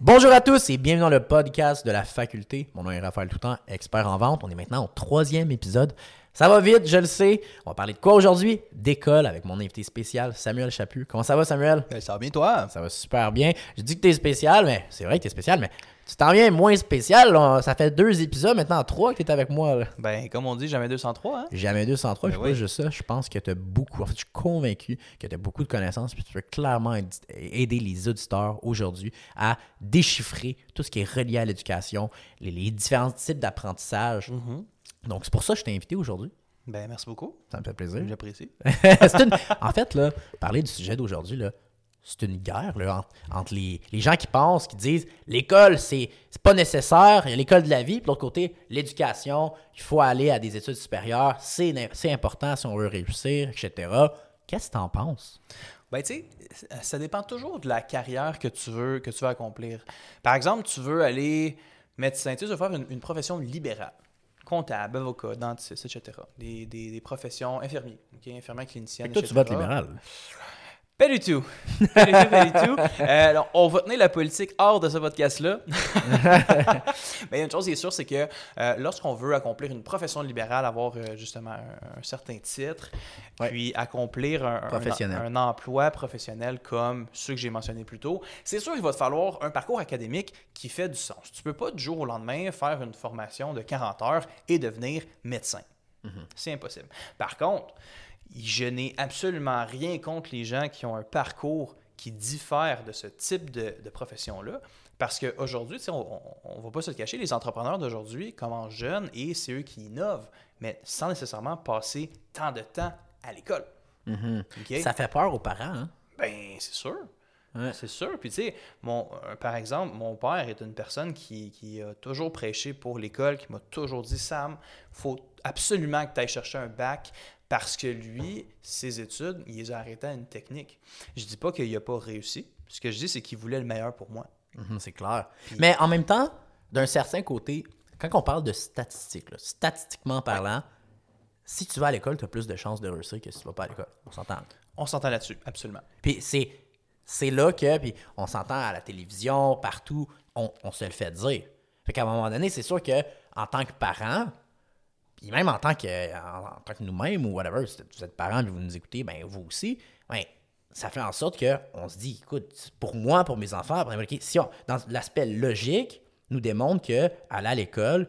Bonjour à tous et bienvenue dans le podcast de la faculté. Mon nom est Raphaël Toutan, expert en vente. On est maintenant au troisième épisode. Ça va vite, je le sais. On va parler de quoi aujourd'hui? D'école avec mon invité spécial, Samuel Chaput. Comment ça va, Samuel? Ben, ça va bien, toi? Ça va super bien. Je dis que t'es spécial, mais c'est vrai que t'es spécial, mais tu t'en viens moins spécial. là. Ça fait deux épisodes, maintenant trois que t'es avec moi. là. Ben, comme on dit, jamais 203, hein? Jamais 203, Ben puis oui. pas juste ça. Je pense que tu as beaucoup, en fait, je suis convaincu que tu as beaucoup de connaissances, puis tu veux clairement aid- aider les auditeurs aujourd'hui à déchiffrer tout ce qui est relié à l'éducation, les, les différents types d'apprentissage. Donc, c'est pour ça que je t'ai invité aujourd'hui. Ben, merci beaucoup. Ça me fait plaisir. J'apprécie. Une- En fait, là, parler du sujet d'aujourd'hui, là, c'est une guerre là, entre, les, les gens qui pensent, qui disent l'école, c'est pas nécessaire, il y a l'école de la vie, puis de l'autre côté, l'éducation, il faut aller à des études supérieures, c'est important si on veut réussir, etc. Qu'est-ce que t'en penses? Ben, tu sais, ça dépend toujours de la carrière que tu veux, que tu veux accomplir. Par exemple, tu veux aller médecin, tu tu veux faire une, une profession libérale. Comptable, avocat, dentiste, etc. Des, des, des professions infirmiers, ok, infirmière clinicienne, Toi, tu etc. votes libéral. Pas du tout. Pas du tout, pas du tout. Euh, alors, on va tenir la politique hors de ce podcast-là. Mais une chose qui est sûre, c'est que euh, lorsqu'on veut accomplir une profession libérale, avoir euh, justement un, un certain titre, Ouais. puis accomplir un, un- Professionnel. un emploi professionnel comme ceux que j'ai mentionnés plus tôt, c'est sûr qu'il va te falloir un parcours académique qui fait du sens. Tu peux pas du jour au lendemain faire une formation de 40 heures et devenir médecin. C'est impossible. Par contre, je n'ai absolument rien contre les gens qui ont un parcours qui diffère de ce type de, de profession-là. Parce qu'aujourd'hui, on ne va pas se le cacher, les entrepreneurs d'aujourd'hui commencent jeunes et c'est eux qui innovent, mais sans nécessairement passer tant de temps à l'école. OK? Ça fait peur aux parents, hein? Ben, c'est sûr. Ouais. C'est sûr. Puis, tu sais, mon, euh, par exemple, mon père est une personne qui, qui a toujours prêché pour l'école, qui m'a toujours dit Sam, faut absolument que tu ailles chercher un bac parce que lui, ses études, il les a arrêtées à une technique. Je dis pas qu'il n'a pas réussi. Ce que je dis, c'est qu'il voulait le meilleur pour moi. Mhm, c'est clair. Mais en même temps, d'un certain côté, quand on parle de statistiques, là, statistiquement parlant, si tu vas à l'école, tu as plus de chances de réussir que si tu vas pas à l'école. On s'entend. On s'entend là-dessus, absolument. Puis c'est, c'est là que, puis on s'entend à la télévision, partout, on, on se le fait dire. Fait qu'à un moment donné, c'est sûr que en tant que parent, puis même en tant que, en, tant que nous-mêmes ou whatever, si vous êtes parents et vous nous écoutez, ben vous aussi, ben, ça fait en sorte qu'on se dit, écoute, pour moi, pour mes enfants, si dans l'aspect logique, nous démontre que aller à l'école,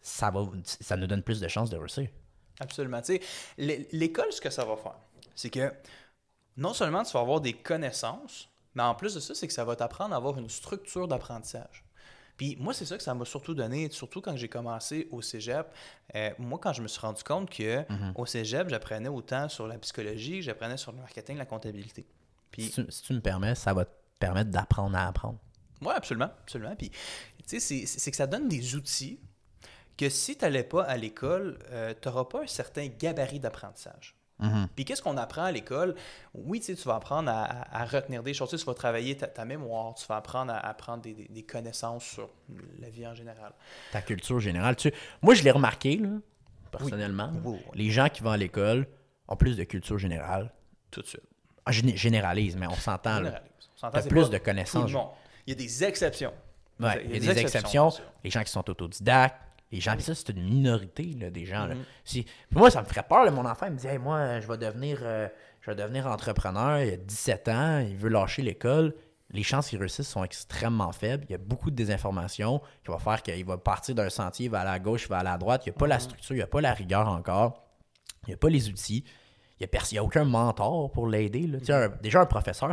ça, va, ça nous donne plus de chances de réussir. Absolument. L'école, ce que ça va faire, c'est que non seulement tu vas avoir des connaissances, mais en plus de ça, c'est que ça va t'apprendre à avoir une structure d'apprentissage. Puis moi, c'est ça que ça m'a surtout donné, surtout quand j'ai commencé au cégep. Euh, moi, quand je me suis rendu compte que au cégep, j'apprenais autant sur la psychologie, que j'apprenais sur le marketing, la comptabilité. Puis Si tu, si tu me permets, ça va te permettre d'apprendre à apprendre. oui, absolument, absolument. Puis, tu sais, c'est- c'est que ça donne des outils que si tu n'allais pas à l'école, tu n'auras pas un certain gabarit d'apprentissage. Puis qu'est-ce qu'on apprend à l'école? Oui, tu sais, tu vas apprendre à, à- à retenir des choses, tu vas travailler ta, ta mémoire, tu vas apprendre à apprendre des, des- des connaissances sur la vie en général. ta culture générale. Tu... Moi, je l'ai remarqué, là, personnellement. là. Oui, oui. Les gens qui vont à l'école ont plus de culture générale. Tout de suite. Ah, Je généralise, mais on s'entend. là. Généralise. On s'entend, T'as plus de tout connaissances. le monde. Il y a des exceptions. Ouais, il y a des exceptions. sûr. Les gens qui sont autodidactes. Les gens, puis ça, c'est une minorité là, des gens. là. Mm-hmm. Si- moi, ça me ferait peur. là, mon enfant il me dit Hey, Moi, je vais devenir euh, je vais devenir entrepreneur. Il a 17 ans, il veut lâcher l'école. Les chances qu'il réussisse sont extrêmement faibles. Il y a beaucoup de désinformation qui va faire qu'il va partir d'un sentier, il va aller à gauche, il va aller à droite. Il n'y a pas Mm-hmm. la structure, il n'y a pas la rigueur encore. Il n'y a pas les outils. Il n'y a, a aucun mentor pour l'aider. un- déjà, un professeur,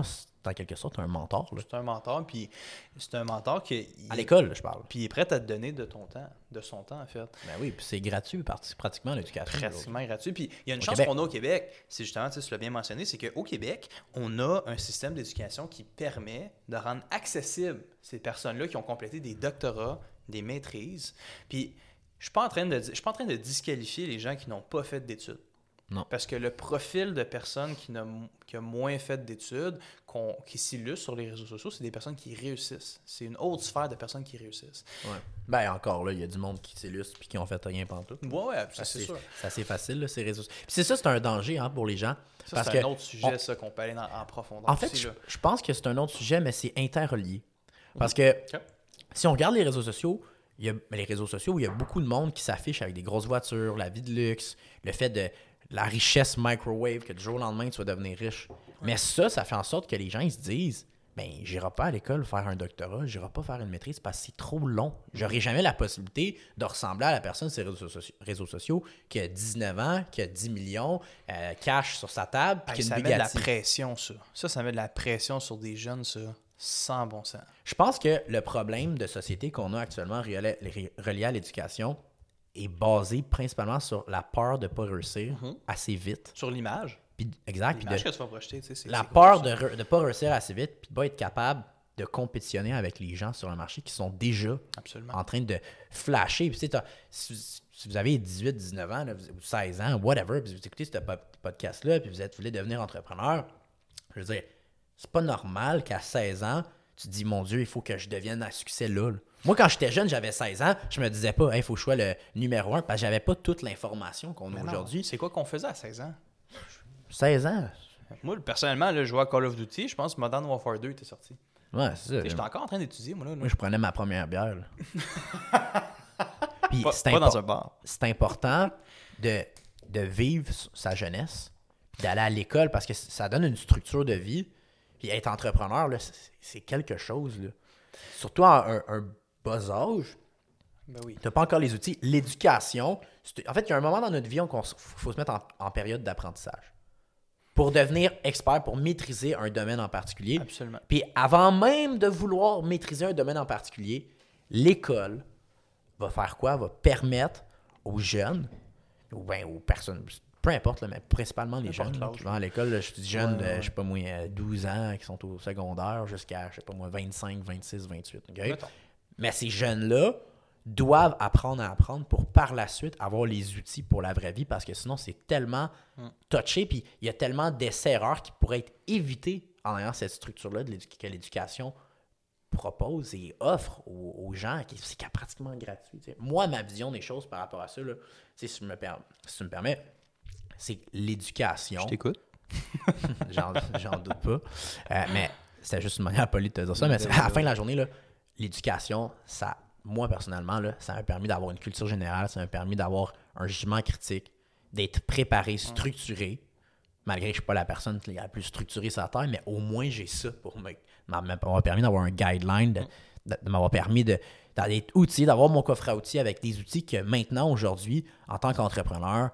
en quelque sorte un mentor. C'est un mentor, puis c'est un mentor qui À l'école, je parle. puis il est prêt à te donner de ton temps, de son temps en fait. Ben oui, puis c'est gratuit pratiquement l'éducation. pratiquement gratuit. Puis il y a une Au chance qu'on a au Québec, c'est justement, tu l'as bien mentionné, c'est qu'au Québec, on a un système d'éducation qui permet de rendre accessible ces personnes-là qui ont complété des doctorats, des maîtrises. Puis je suis pas en train de, je suis pas en train de disqualifier les gens qui n'ont pas fait d'études. Non. Parce que le profil de personnes qui, n'a- qui a moins fait d'études, qui s'illustrent sur les réseaux sociaux, c'est des personnes qui réussissent. C'est une autre sphère de personnes qui réussissent. Ouais. Ben encore là, il y a du monde qui s'illustre puis qui ont fait rien pantoute. Ouais, ouais, C'est sûr. c'est assez facile, là, ces réseaux sociaux. Puis c'est ça, c'est un danger hein, pour les gens. Ça, c'est un autre sujet, on- ça, qu'on peut aller dans- en profondeur. En fait, aussi, je, pense que c'est un autre sujet, mais c'est interrelié. Parce que si on regarde les réseaux sociaux, il y a, les réseaux sociaux, il y a beaucoup de monde qui s'affiche avec des grosses voitures, la vie de luxe, le fait de la richesse microwave, que du jour au lendemain, tu vas devenir riche. Mais ça, ça fait en sorte que les gens ils se disent ben, j'irai pas à l'école faire un doctorat, j'irai pas faire une maîtrise parce que c'est trop long. J'aurai jamais la possibilité de ressembler à la personne sur les réseaux, soci- réseaux sociaux qui a 19 ans, qui a 10 millions, euh, cash sur sa table, puis Hey, ça met de la pression, ça. Ça, ça met de la pression sur des jeunes, ça. Sans bon sens. Je pense que le problème de société qu'on a actuellement relié à l'éducation est basé principalement sur la peur de ne pas réussir assez vite. Sur l'image. Exact. L'image que tu vas projeter, la peur de ne pas réussir assez vite, puis de pas être capable de compétitionner avec les gens sur le marché qui sont déjà. Absolument. en train de flasher. Puis, si, si vous avez 18, 19 ans, là, ou 16 ans, whatever, puis vous écoutez ce po- podcast-là, puis vous, êtes, vous voulez devenir entrepreneur, je veux dire, c'est pas normal qu'à 16 ans, tu te dis, mon Dieu, il faut que je devienne à succès là. là. Moi, quand j'étais jeune, j'avais 16 ans, je me disais pas, il faut que je sois le numéro un, parce que j'avais pas toute l'information qu'on a aujourd'hui. C'est quoi qu'on faisait à 16 ans? 16 ans? Moi, personnellement, là, je jouais à Call of Duty. Je pense que Modern Warfare 2 était sorti. Ouais, c'est ça. J'étais encore en train d'étudier, moi. Là, là. Moi, je prenais ma première bière. là. Puis Pas, c'est pas impor- dans un bar. c'est important de, de vivre sa jeunesse, puis d'aller à l'école parce que ça donne une structure de vie. Puis être entrepreneur, là, c'est- quelque chose. Là. Surtout un, un bas âge, Ben oui. tu n'as pas encore les outils. L'éducation, en fait, il y a un moment dans notre vie où il faut se mettre en, en période d'apprentissage. Pour devenir expert, pour maîtriser un domaine en particulier. Absolument. Puis avant même de vouloir maîtriser un domaine en particulier, l'école va faire quoi? Va permettre aux jeunes, ou bien aux personnes, peu importe, là, mais principalement les jeunes qui vont à l'école, je dis jeunes, Ouais, de, je sais pas moi, euh, 12 ans, qui sont au secondaire, jusqu'à, je sais pas moi, 25, 26, 28. ok? Mais ces jeunes-là doivent apprendre à apprendre pour par la suite avoir les outils pour la vraie vie parce que sinon c'est tellement touché puis il y a tellement d'essais-erreurs qui pourraient être évités en ayant cette structure-là que l'éducation propose et offre aux, aux gens qui c'est pratiquement gratuit. Moi, ma vision des choses par rapport à ça, là, si, je me per- si tu me permets, c'est que l'éducation. Je t'écoute. J'en j'en doute pas. Euh, mais c'était juste une manière polie de te dire ça. Mais c'est- à la fin de la journée, là, l'éducation, ça, moi personnellement, là, ça m'a permis d'avoir une culture générale, ça m'a permis d'avoir un jugement critique, d'être préparé, structuré. Malgré que je ne suis pas la personne la plus structurée sur la terre, mais au moins j'ai ça pour m'avoir permis d'avoir un guideline, de, de- de m'avoir permis de d'être outillé, d'avoir mon coffre à outils avec des outils que maintenant, aujourd'hui, en tant qu'entrepreneur,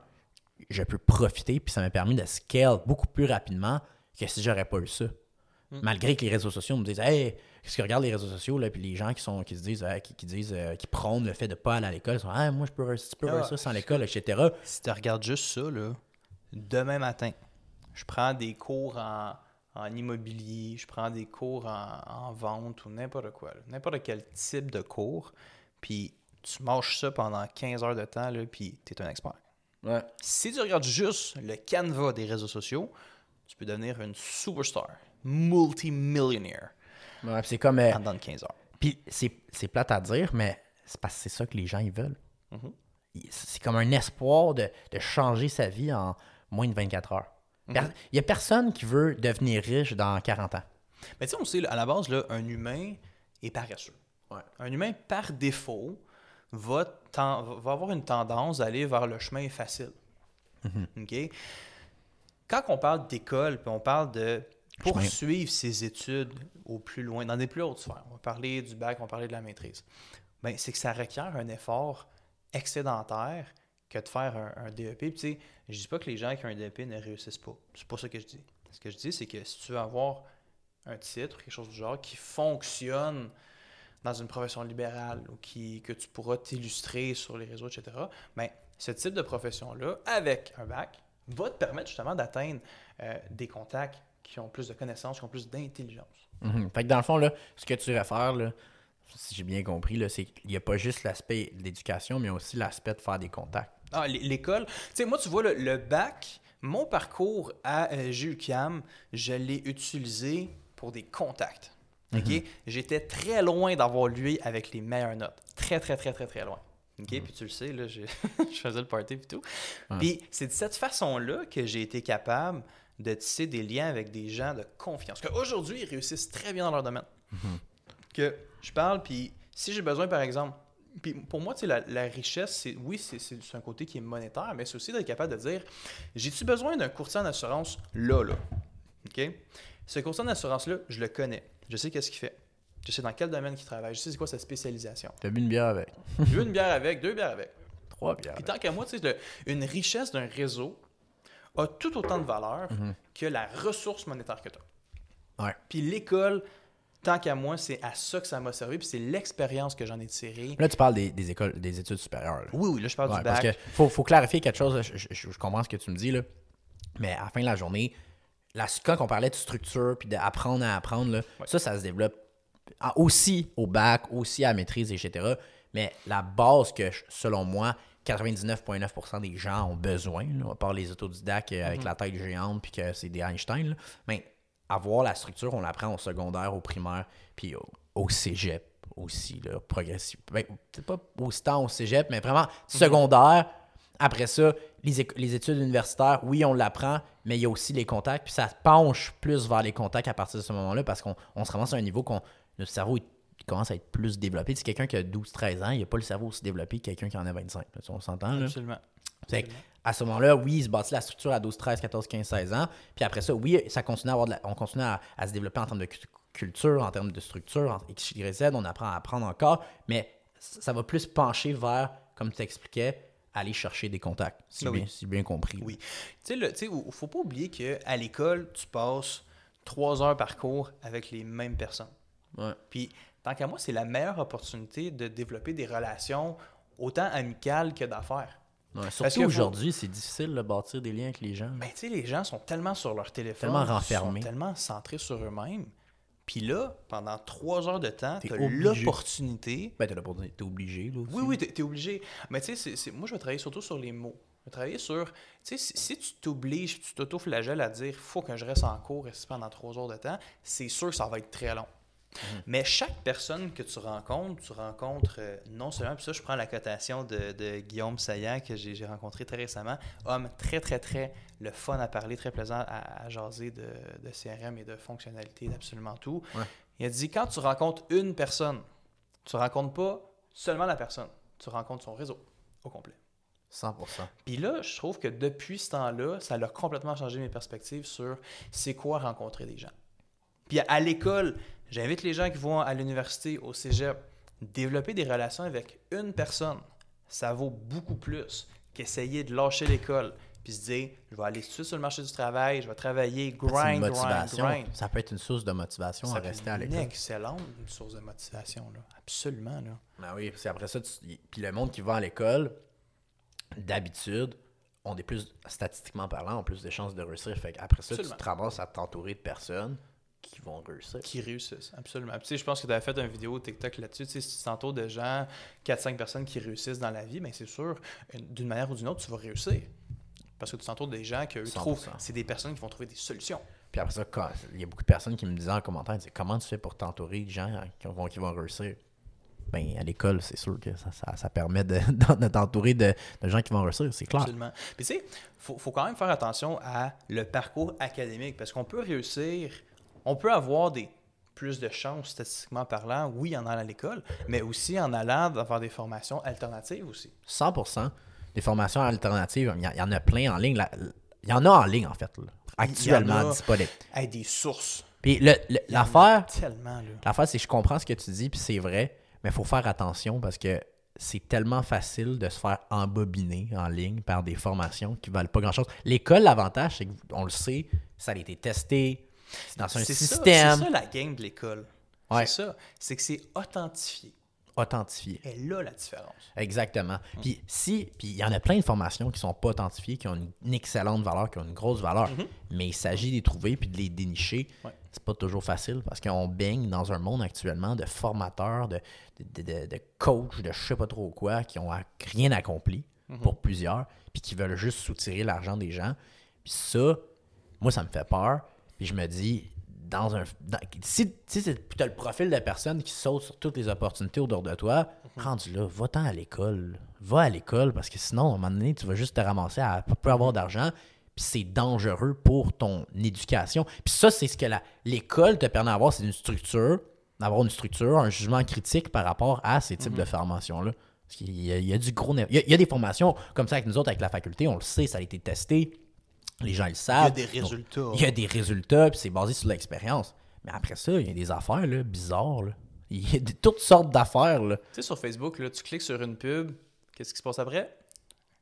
je peux profiter, puis ça m'a permis de scale beaucoup plus rapidement que si j'aurais pas eu ça. Malgré que les réseaux sociaux me disent Hey, qu'est-ce que regarde les réseaux sociaux, là, puis les gens qui sont qui se disent, euh, qui, qui disent, euh, qui prônent le fait de ne pas aller à l'école, ils sont Ah, moi je peux réussir, tu peux Ah, réussir sans l'école, etc. Si tu regardes juste ça, là, demain matin, je prends des cours en, en immobilier, je prends des cours en, en vente ou n'importe quoi, là, n'importe quel type de cours, puis tu manges ça pendant 15 heures de temps, là, puis tu es un expert. Ouais. Si tu regardes juste le canevas des réseaux sociaux, tu peux devenir une superstar, multimillionnaire Ouais, c'est comme. euh, en dans 15 heures. Puis c'est plate à dire, mais c'est parce que c'est ça que les gens ils veulent. Il- C'est comme un espoir de, de changer sa vie en moins de 24 heures. Per- Il y a personne qui veut devenir riche dans 40 ans. Mais tu sais, on sait, à la base, là, un humain est paresseux. Ouais. Un humain, par défaut, va, va avoir une tendance à aller vers le chemin facile. OK? Quand on parle d'école, puis on parle de. Poursuivre ses études au plus loin, dans des plus hautes sphères, on va parler du bac, on va parler de la maîtrise, ben, c'est que ça requiert un effort excédentaire que de faire un, un DEP. Puis, tu sais, je dis pas que les gens qui ont un DEP ne réussissent pas. C'est pas ça que je dis. Ce que je dis, c'est que si tu veux avoir un titre, quelque chose du genre, qui fonctionne dans une profession libérale ou qui, que tu pourras t'illustrer sur les réseaux, etc., ben, ce type de profession-là, avec un bac, va te permettre justement d'atteindre euh, des contacts qui ont plus de connaissances, qui ont plus d'intelligence. Mhm. Fait que dans le fond, là, ce que tu faire, là, si j'ai bien compris, c'est qu'il n'y a pas juste l'aspect de l'éducation, mais aussi l'aspect de faire des contacts. Ah, l'école. Tu sais, moi, tu vois, le, le bac, mon parcours à euh, GUCAM, je l'ai utilisé pour des contacts. OK? J'étais très loin d'avoir lui avec les meilleures notes. Très, très, très, très, très loin. OK? Puis tu le sais, là, j'ai- je faisais le party et tout. Puis c'est de cette façon-là que j'ai été capable de tisser des liens avec des gens de confiance. Qu'aujourd'hui, ils réussissent très bien dans leur domaine. que je parle, puis si j'ai besoin, par exemple, puis pour moi, tu la, la richesse, c'est oui, c'est un côté qui est monétaire, mais c'est aussi d'être capable de dire j'ai-tu besoin d'un courtier en assurance là, là? OK? Ce courtier en assurance-là, je le connais. Je sais qu'est-ce qu'il fait. Je sais dans quel domaine il travaille. Je sais c'est quoi sa spécialisation. T'as bu une bière avec. Je veux une bière avec, deux bières avec. Trois bières. Puis tant qu'à moi, tu sais, une richesse d'un réseau a tout autant de valeur que la ressource monétaire que tu as. Ouais. Puis l'école, tant qu'à moi, c'est à ça que ça m'a servi, puis c'est l'expérience que j'en ai tirée. Là, tu parles des, des écoles, des études supérieures. là. Oui, oui, là, je parle Ouais, du parce bac. que faut, faut clarifier quelque chose. Je, je- je- je comprends ce que tu me dis, là. mais à la fin de la journée, la, quand on parlait de structure puis d'apprendre à apprendre, là, Ouais. ça, ça se développe aussi au bac, aussi à la maîtrise, etc. Mais la base que, selon moi, 99,9% des gens ont besoin, là, à part les autodidactes euh, Mhm. avec la tête géante puis que c'est des Einstein, là, mais avoir la structure, on l'apprend au secondaire, au primaire, puis au, au cégep aussi, là, progressif. Ben, peut-être pas autant au cégep, mais vraiment secondaire. Après ça, les, études universitaires, oui, on l'apprend, mais il y a aussi les contacts, puis ça penche plus vers les contacts à partir de ce moment-là parce qu'on on se ramasse à un niveau qu'on notre cerveau il commence à être plus développé. Si quelqu'un qui a 12-13 ans, il n'a pas le cerveau aussi développé que quelqu'un qui en a 25. là, tu- on s'entend, là? Absolument. Que, à ce moment-là, oui, il se bâtit la structure à 12, 13, 14, 15, 16 ans. Puis après ça, oui, ça continue à avoir de la- on continue à, à se développer en termes de cu- culture, en termes de structure, en X, Y, Z, on apprend à apprendre encore, mais ça va plus pencher vers, comme tu t'expliquais, aller chercher des contacts, si, Ah oui. bien, si bien compris. Oui. Tu sais, tu sais, il faut pas oublier qu'à l'école, tu passes trois heures par cours avec les mêmes personnes. Ouais. Puis, tant qu'à moi, c'est la meilleure opportunité de développer des relations autant amicales que d'affaires. Ouais, surtout faut- aujourd'hui, c'est difficile de bâtir des liens avec les gens. Ben, tu sais, les gens sont tellement sur leur téléphone, Tellement renfermés. sont tellement centrés sur eux-mêmes. Puis là, pendant trois heures de temps, T'es tu as obligé. l'opportunité. Ben, t'es dire, t'es obligé, là aussi. Oui, oui, tu es, obligé. Mais tu sais, moi, je vais travailler surtout sur les mots. Je vais travailler sur. Tu sais, si, si tu t'obliges, tu t'auto-flagelles à dire faut que je reste en cours ici pendant trois heures de temps, c'est sûr que ça va être très long. Mais chaque personne que tu rencontres, tu rencontres euh, non seulement, puis ça, je prends la cotation de, de Guillaume Saillant que j'ai j'ai rencontré très récemment, homme très, très, très le fun à parler, très plaisant à, à jaser de, de CRM et de fonctionnalités, d'absolument tout. Ouais. Il a dit quand tu rencontres une personne, tu rencontres pas seulement la personne, tu rencontres son réseau au complet. 100%. Puis là, je trouve que depuis ce temps-là, ça a complètement changé mes perspectives sur c'est quoi rencontrer des gens. Puis à, à l'école, j'invite les gens qui vont à l'université, au cégep, développer des relations avec une personne. Ça vaut beaucoup plus qu'essayer de lâcher l'école puis se dire je vais aller tout de suite sur le marché du travail, je vais travailler, C'est une grind, grind, grind. Ça peut être une source de motivation Ça à rester à une l'école. excellente source de motivation, là. absolument. Là. Ben oui, c'est après ça, tu- puis le monde qui va à l'école, d'habitude, ont des plus, statistiquement parlant, ont plus de chances de réussir. Fait après ça, Absolument. tu te ramasses à t'entourer de personnes qui vont réussir. qui réussissent, absolument. Puis, tu sais, je pense que tu avais fait une vidéo TikTok là-dessus. Tu sais, si tu t'entoures de gens, 4-5 personnes qui réussissent dans la vie, bien, c'est sûr, une- d'une manière ou d'une autre, tu vas réussir. Parce que tu t'entoures des gens qui 100%. trouvent, c'est des personnes qui vont trouver des solutions. Puis après ça, quand- il y a beaucoup de personnes qui me disaient en commentaire, comment tu fais pour t'entourer de gens qui vont, qui vont réussir? Ben, à l'école, c'est sûr que ça, ça, ça permet de, de t'entourer de, de gens qui vont réussir, c'est clair. Absolument. Puis, tu sais, il faut, faut quand même faire attention à le parcours académique parce qu'on peut réussir, on peut avoir des plus de chances statistiquement parlant, oui, en allant à l'école, mais aussi en allant avoir des formations alternatives aussi. 100% des formations alternatives, il y, en- il y a plein en ligne. là. Il y en a en ligne, en fait, là, actuellement a. disponibles. Hey, des sources. Puis Il y a l'affaire. L'affaire, c'est que je comprends ce que tu dis, puis c'est vrai, mais il faut faire attention parce que c'est tellement facile de se faire embobiner en ligne par des formations qui valent pas grand-chose. L'école, l'avantage, c'est qu'on le sait, ça a été testé, dans un C'est ça- système C'est ça la game de l'école. Ouais. C'est ça. C'est que c'est authentifié. authentifié. Et là, la différence. Exactement. Puis si, puis il y en a plein de formations qui sont pas authentifiées, qui ont une, une excellente valeur, qui ont une grosse valeur, mais il s'agit de les trouver puis de les dénicher. Ouais. C'est pas toujours facile parce qu'on baigne dans un monde actuellement de formateurs, de, de, de, de coachs, de je sais pas trop quoi, qui ont rien accompli pour plusieurs, puis qui veulent juste soutirer l'argent des gens. Puis ça, moi, ça me fait peur. Puis je me dis, dans un. dans- si si tu as le profil de personne qui saute sur toutes les opportunités autour de toi, rendu là, va-t'en à l'école. Va à l'école parce que sinon, à un moment donné, tu vas juste te ramasser à pas peu avoir d'argent. Puis c'est dangereux pour ton éducation. Puis ça, c'est ce que la- l'école te permet d'avoir, c'est une structure d'avoir une structure, un jugement critique par rapport à ces types de formations-là. Parce qu'il y, a, il y a du gros... Il y a, il y a des formations comme ça avec nous autres, avec la faculté, on le sait, ça a été testé. Les gens ils le Il y savent. a des Donc, résultats. il y a des résultats, puis c'est basé sur l'expérience. Mais après ça, il y a des affaires là, bizarres. là. Il y a de toutes sortes d'affaires. là. Tu sais, sur Facebook, là, tu cliques sur une pub, qu'est-ce qui se passe après?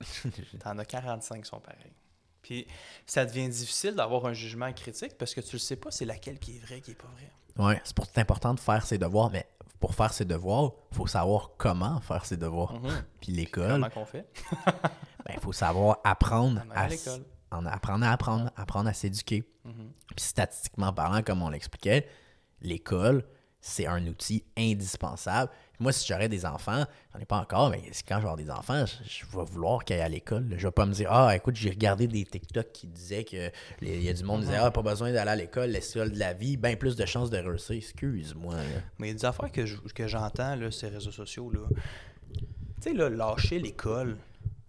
T'en as 45 qui sont pareils. Puis ça devient difficile d'avoir un jugement critique parce que tu le sais pas c'est laquelle qui est vraie, qui est pas vraie. Ouais, c'est pour important de faire ses devoirs, mais pour faire ses devoirs, il faut savoir comment faire ses devoirs. Puis l'école, Comment qu'on fait? ben, il faut savoir apprendre à à, l'école. Mhm. En apprendre à apprendre, apprendre à s'éduquer. Puis statistiquement parlant, comme on l'expliquait, l'école, c'est un outil indispensable. Moi, si j'aurais des enfants, j'en ai pas encore, mais quand j'aurai des enfants, je, je vais vouloir qu'ils aillent à l'école. Je vais pas me dire Ah, écoute, j'ai regardé des TikTok qui disaient que les- il y a du monde qui disait Ah, pas besoin d'aller à l'école, l'école de la vie, bien plus de chances de réussir. Excuse-moi. Mais il y a des affaires que, je- que j'entends sur les réseaux sociaux. Là. Tu sais, là, lâcher l'école.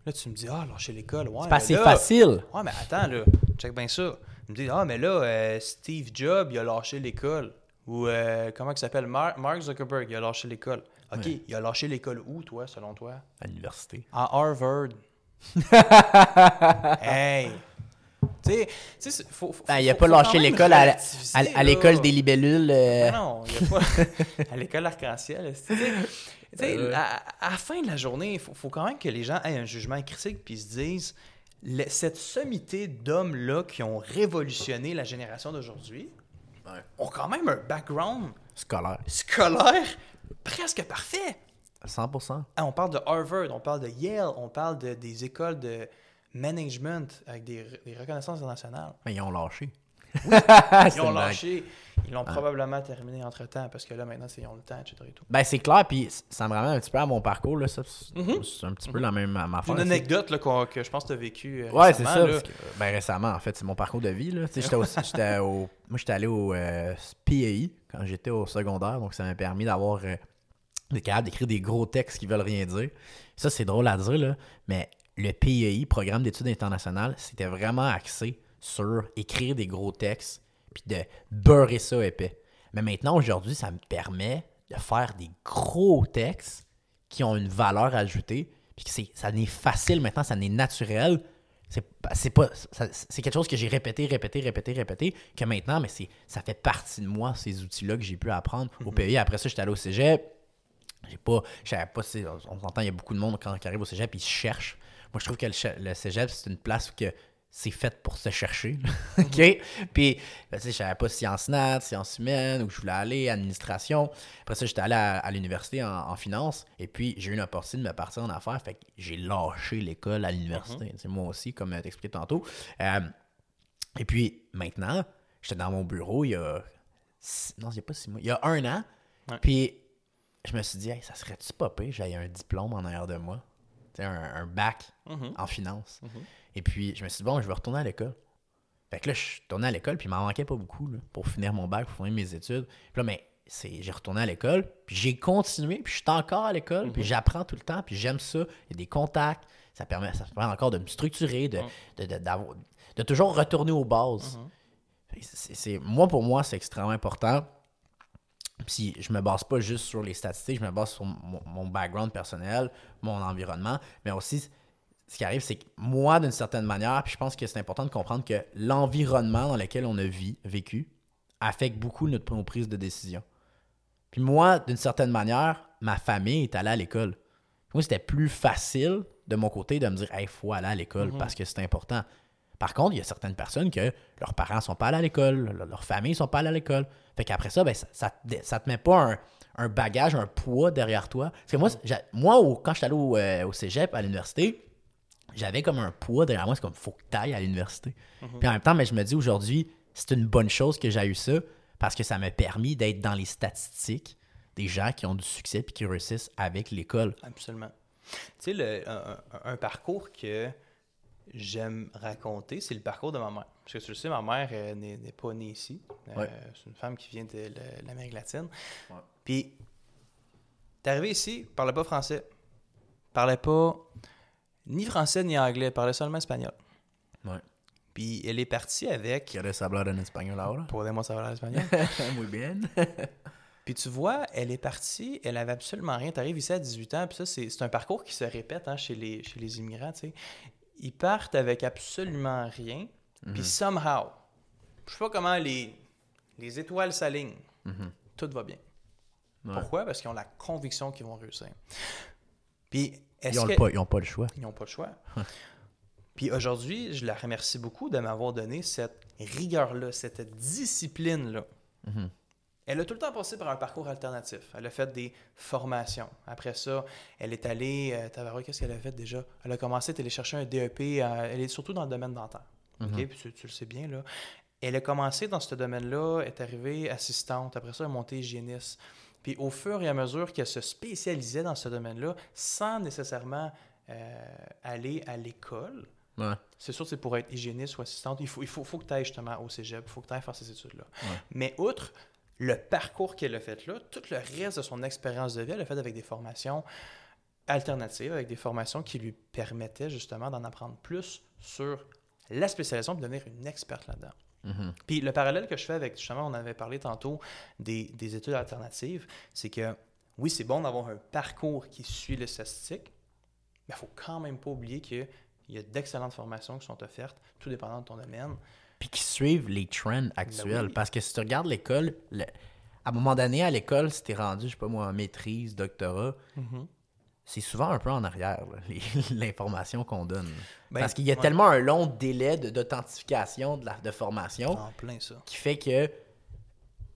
Là, tu me dis, ah, lâcher l'école. Ouais, C'est pas assez là- facile. Ouais, mais attends, là, check bien ça. Il me dit, ah, mais là, euh, Steve Jobs, il a lâché l'école. Ou, euh, comment il s'appelle? Mar- Mark Zuckerberg, il a lâché l'école. OK, il a lâché l'école où, toi, selon toi? À l'université. À Harvard. hey! Tu sais, faut, faut- Ben, il a faut- pas lâché l'école à, l'école des libellules. euh, Ben non, il y a pas. à l'école arc-en-ciel. Euh, à, à la fin de la journée, il faut, faut quand même que les gens aient un jugement critique puis se disent le- cette sommité d'hommes-là qui ont révolutionné la génération d'aujourd'hui Ouais. ont quand même un background Scolaire. scolaire presque parfait. 100%. Ah, on parle de Harvard, on parle de Yale, on parle de, des écoles de management avec des, des reconnaissances internationales. Mais ils ont lâché. Ils ont lâché. Ils l'ont probablement terminé entre-temps parce que là, maintenant, c'est- ils ont le temps, etc. et tout. Ben, c'est clair, puis ça me ramène un petit peu à mon parcours. Là, ça, c'est c'est un petit peu la même affaire. une anecdote là, qu'on- que je pense que tu as vécu. Ouais, c'est ça. que, ben, récemment, en fait, c'est mon parcours de vie. Là. J'étais au, j'étais au- moi, j'étais allé au euh, PAI quand j'étais au secondaire, donc ça m'a permis d'avoir euh, des capable d'écrire des gros textes qui veulent rien dire. Ça, c'est drôle à dire, là, mais le PAI, Programme d'études internationales, c'était vraiment axé sur écrire des gros textes puis de beurrer ça épais. Mais maintenant, aujourd'hui, ça me permet de faire des gros textes qui ont une valeur ajoutée, puis que ça n'est facile maintenant, ça n'est naturel. C'est, pas- c'est quelque chose que j'ai répété, répété, répété, répété, que maintenant, mais ça fait partie de moi, ces outils-là que j'ai pu apprendre au pays. Après ça, j'étais allé au cégep. J'ai pas, pas on s'entend, il y a beaucoup de monde quand qui arrive au cégep, ils cherchent. Moi, je trouve que le, le cégep, c'est une place où que c'est fait pour se chercher. OK? Puis, ben, tu sais, je savais pas sciences nat, sciences humaines, où je voulais aller, administration. Après ça, j'étais allé à, à l'université en, en finance. Et puis, j'ai eu l'opportunité de me partir en affaires. Fait que j'ai lâché l'école à l'université. Sais, Moi aussi, comme tu expliqué tantôt. Euh, et puis, maintenant, j'étais dans mon bureau il y a. six- Non, il y a pas six mois. Il y a un an. Ouais. Puis, je me suis dit, hey, ça serait-tu pas pire, j'avais un diplôme en arrière de moi? Un, un bac Mhm. en finance. Et puis, je me suis dit, bon, je vais retourner à l'école. Fait que là, je suis retourné à l'école, puis il m'en manquait pas beaucoup là, pour finir mon bac, pour finir mes études. Puis là, mais c'est, j'ai retourné à l'école, puis j'ai continué, puis je suis encore à l'école, puis j'apprends tout le temps, puis j'aime ça. Il y a des contacts, ça permet, ça permet encore de me structurer, de, de, de- toujours retourner aux bases. Moi, pour moi, c'est extrêmement important. Puis je me base pas juste sur les statistiques, je me base sur mon, mon background personnel, mon environnement, mais aussi ce qui arrive, c'est que moi, d'une certaine manière, puis je pense que c'est important de comprendre que l'environnement dans lequel on a vécu affecte beaucoup notre nos prises de décision. Puis moi, d'une certaine manière, ma famille est allée à l'école. Moi, c'était plus facile de mon côté de me dire, il faut aller à l'école parce que c'est important. Par contre, il y a certaines personnes que leurs parents sont pas allés à l'école, le- leurs familles sont pas allées à l'école. Fait qu'après ça, ben, ça, ça, te- ça te met pas un, un bagage, un poids derrière toi. Parce que moi, j'a- moi au- quand je suis allé au, euh, au cégep, à l'université, j'avais comme un poids derrière moi. C'est comme, faut que tu ailles à l'université. Puis en même temps, mais je me dis aujourd'hui, c'est une bonne chose que j'ai eu ça parce que ça m'a permis d'être dans les statistiques des gens qui ont du succès puis qui réussissent avec l'école. Absolument. Tu sais, le- un, un- un parcours que j'aime raconter, c'est le parcours de ma mère. Parce que tu le sais, ma mère euh, n'est pas née ici. Euh, Ouais. C'est une femme qui vient de l'Amérique latine. Ouais. Puis, t'es arrivé ici, parlait pas français. Parlait pas ni français ni anglais, parlait seulement espagnol. Ouais. Puis, elle est partie avec. Quieres hablar en espagnol ahora? Podemos hablar espagnol. Muy bien. Puis tu vois, elle est partie, elle avait absolument rien. Tu arrives ici à 18 ans, puis ça, c'est c'est un parcours qui se répète hein, chez, les, chez les immigrants, tu sais. Ils partent avec absolument rien, puis somehow, je sais pas comment les, les étoiles s'alignent, tout va bien. Ouais. Pourquoi? Parce qu'ils ont la conviction qu'ils vont réussir. Puis, est-ce Ils ont, que... le pas, ils ont pas le choix. Ils n'ont pas le choix. Puis aujourd'hui, je la remercie beaucoup de m'avoir donné cette rigueur-là, cette discipline-là. Mhm. Elle a tout le temps passé par un parcours alternatif. Elle a fait des formations. Après ça, elle est allée. Euh, qu'est-ce qu'elle a fait déjà? Elle a commencé à aller chercher un DEP. euh, elle est surtout dans le domaine dentaire. OK? Mhm. Puis tu, tu le sais bien, là. Elle a commencé dans ce domaine-là, est arrivée assistante. Après ça, elle est montée hygiéniste. Puis au fur et à mesure qu'elle se spécialisait dans ce domaine-là, sans nécessairement euh, aller à l'école, Ouais. c'est sûr, c'est pour être hygiéniste ou assistante, il faut, il faut, faut que tu ailles justement au cégep, il faut que tu ailles faire ces études-là. Ouais. Mais outre le parcours qu'elle a fait là, tout le reste de son expérience de vie, elle a fait avec des formations alternatives, avec des formations qui lui permettaient justement d'en apprendre plus sur la spécialisation, de devenir une experte là-dedans. Mhm. Puis le parallèle que je fais avec, justement, on avait parlé tantôt des, des études alternatives, c'est que oui, c'est bon d'avoir un parcours qui suit les statistiques, mais il faut quand même pas oublier qu'il y a d'excellentes formations qui sont offertes, tout dépendant de ton domaine. Puis qui suivent les trends actuels. Ben oui. Parce que si tu regardes l'école, le- à un moment donné, à l'école, si t'es rendu, je sais pas moi, en maîtrise, doctorat, c'est souvent un peu en arrière, l'information qu'on donne. Ben, Parce qu'il y a ouais. tellement un long délai d'authentification de, la, de formation En plein ça. qui fait que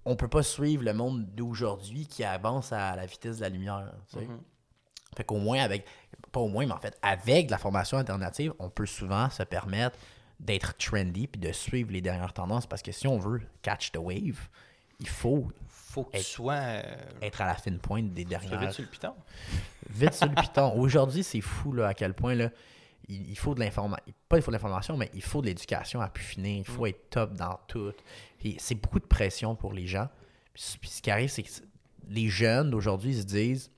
on peut pas suivre le monde d'aujourd'hui qui avance à la vitesse de la lumière. tu sais. Mhm. Fait qu'au moins avec, pas au moins, mais en fait, avec de la formation alternative, on peut souvent se permettre d'être trendy puis de suivre les dernières tendances parce que si on veut catch the wave, il faut faut que tu Être- sois euh, être à la fine pointe des tu dernières. vite sur le piton. Vite sur le piton. Aujourd'hui, c'est fou là, à quel point là, il, faut de l'information. Pas il faut de l'information, mais il faut de l'éducation à pu finir. Il faut être top dans tout. C'est beaucoup de pression pour les gens. Puis, ce qui arrive, c'est que les jeunes d'aujourd'hui se disent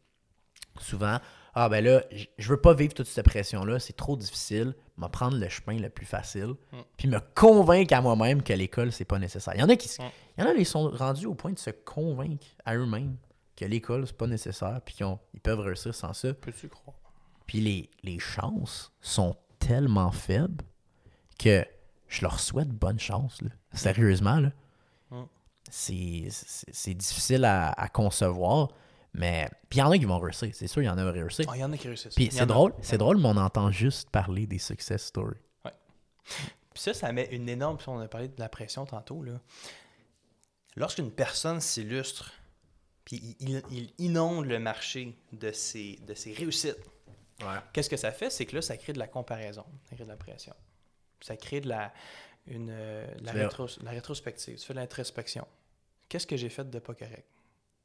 souvent Ah ben là, je veux pas vivre toute cette pression-là, c'est trop difficile. Me prendre le chemin le plus facile. Puis me convaincre à moi-même que l'école, c'est pas nécessaire. Il y en a qui Mm. il y en a qui sont rendus au point de se convaincre à eux-mêmes que l'école, c'est pas nécessaire, puis qu'ils ils peuvent réussir sans ça. Peux-tu croire? Puis les, les chances sont tellement faibles que je leur souhaite bonne chance. là. Sérieusement, là. Mm. C'est, difficile à, à concevoir, mais... Puis il y en a qui vont réussir, c'est sûr, il y en a qui réussir. Ah, il y en a qui réussissent. Puis c'est drôle, c'est drôle, mais on entend juste parler des success stories. Puis ça, ça met une énorme. puis on a parlé de la pression tantôt. Là. Lorsqu'une personne s'illustre, puis il, inonde le marché de ses, de ses réussites, qu'est-ce que ça fait? C'est que là, ça crée de la comparaison, ça crée de la pression. Ça crée de la, une, euh, la, rétros- la rétrospective, tu fais de l'introspection. Qu'est-ce que j'ai fait de pas correct?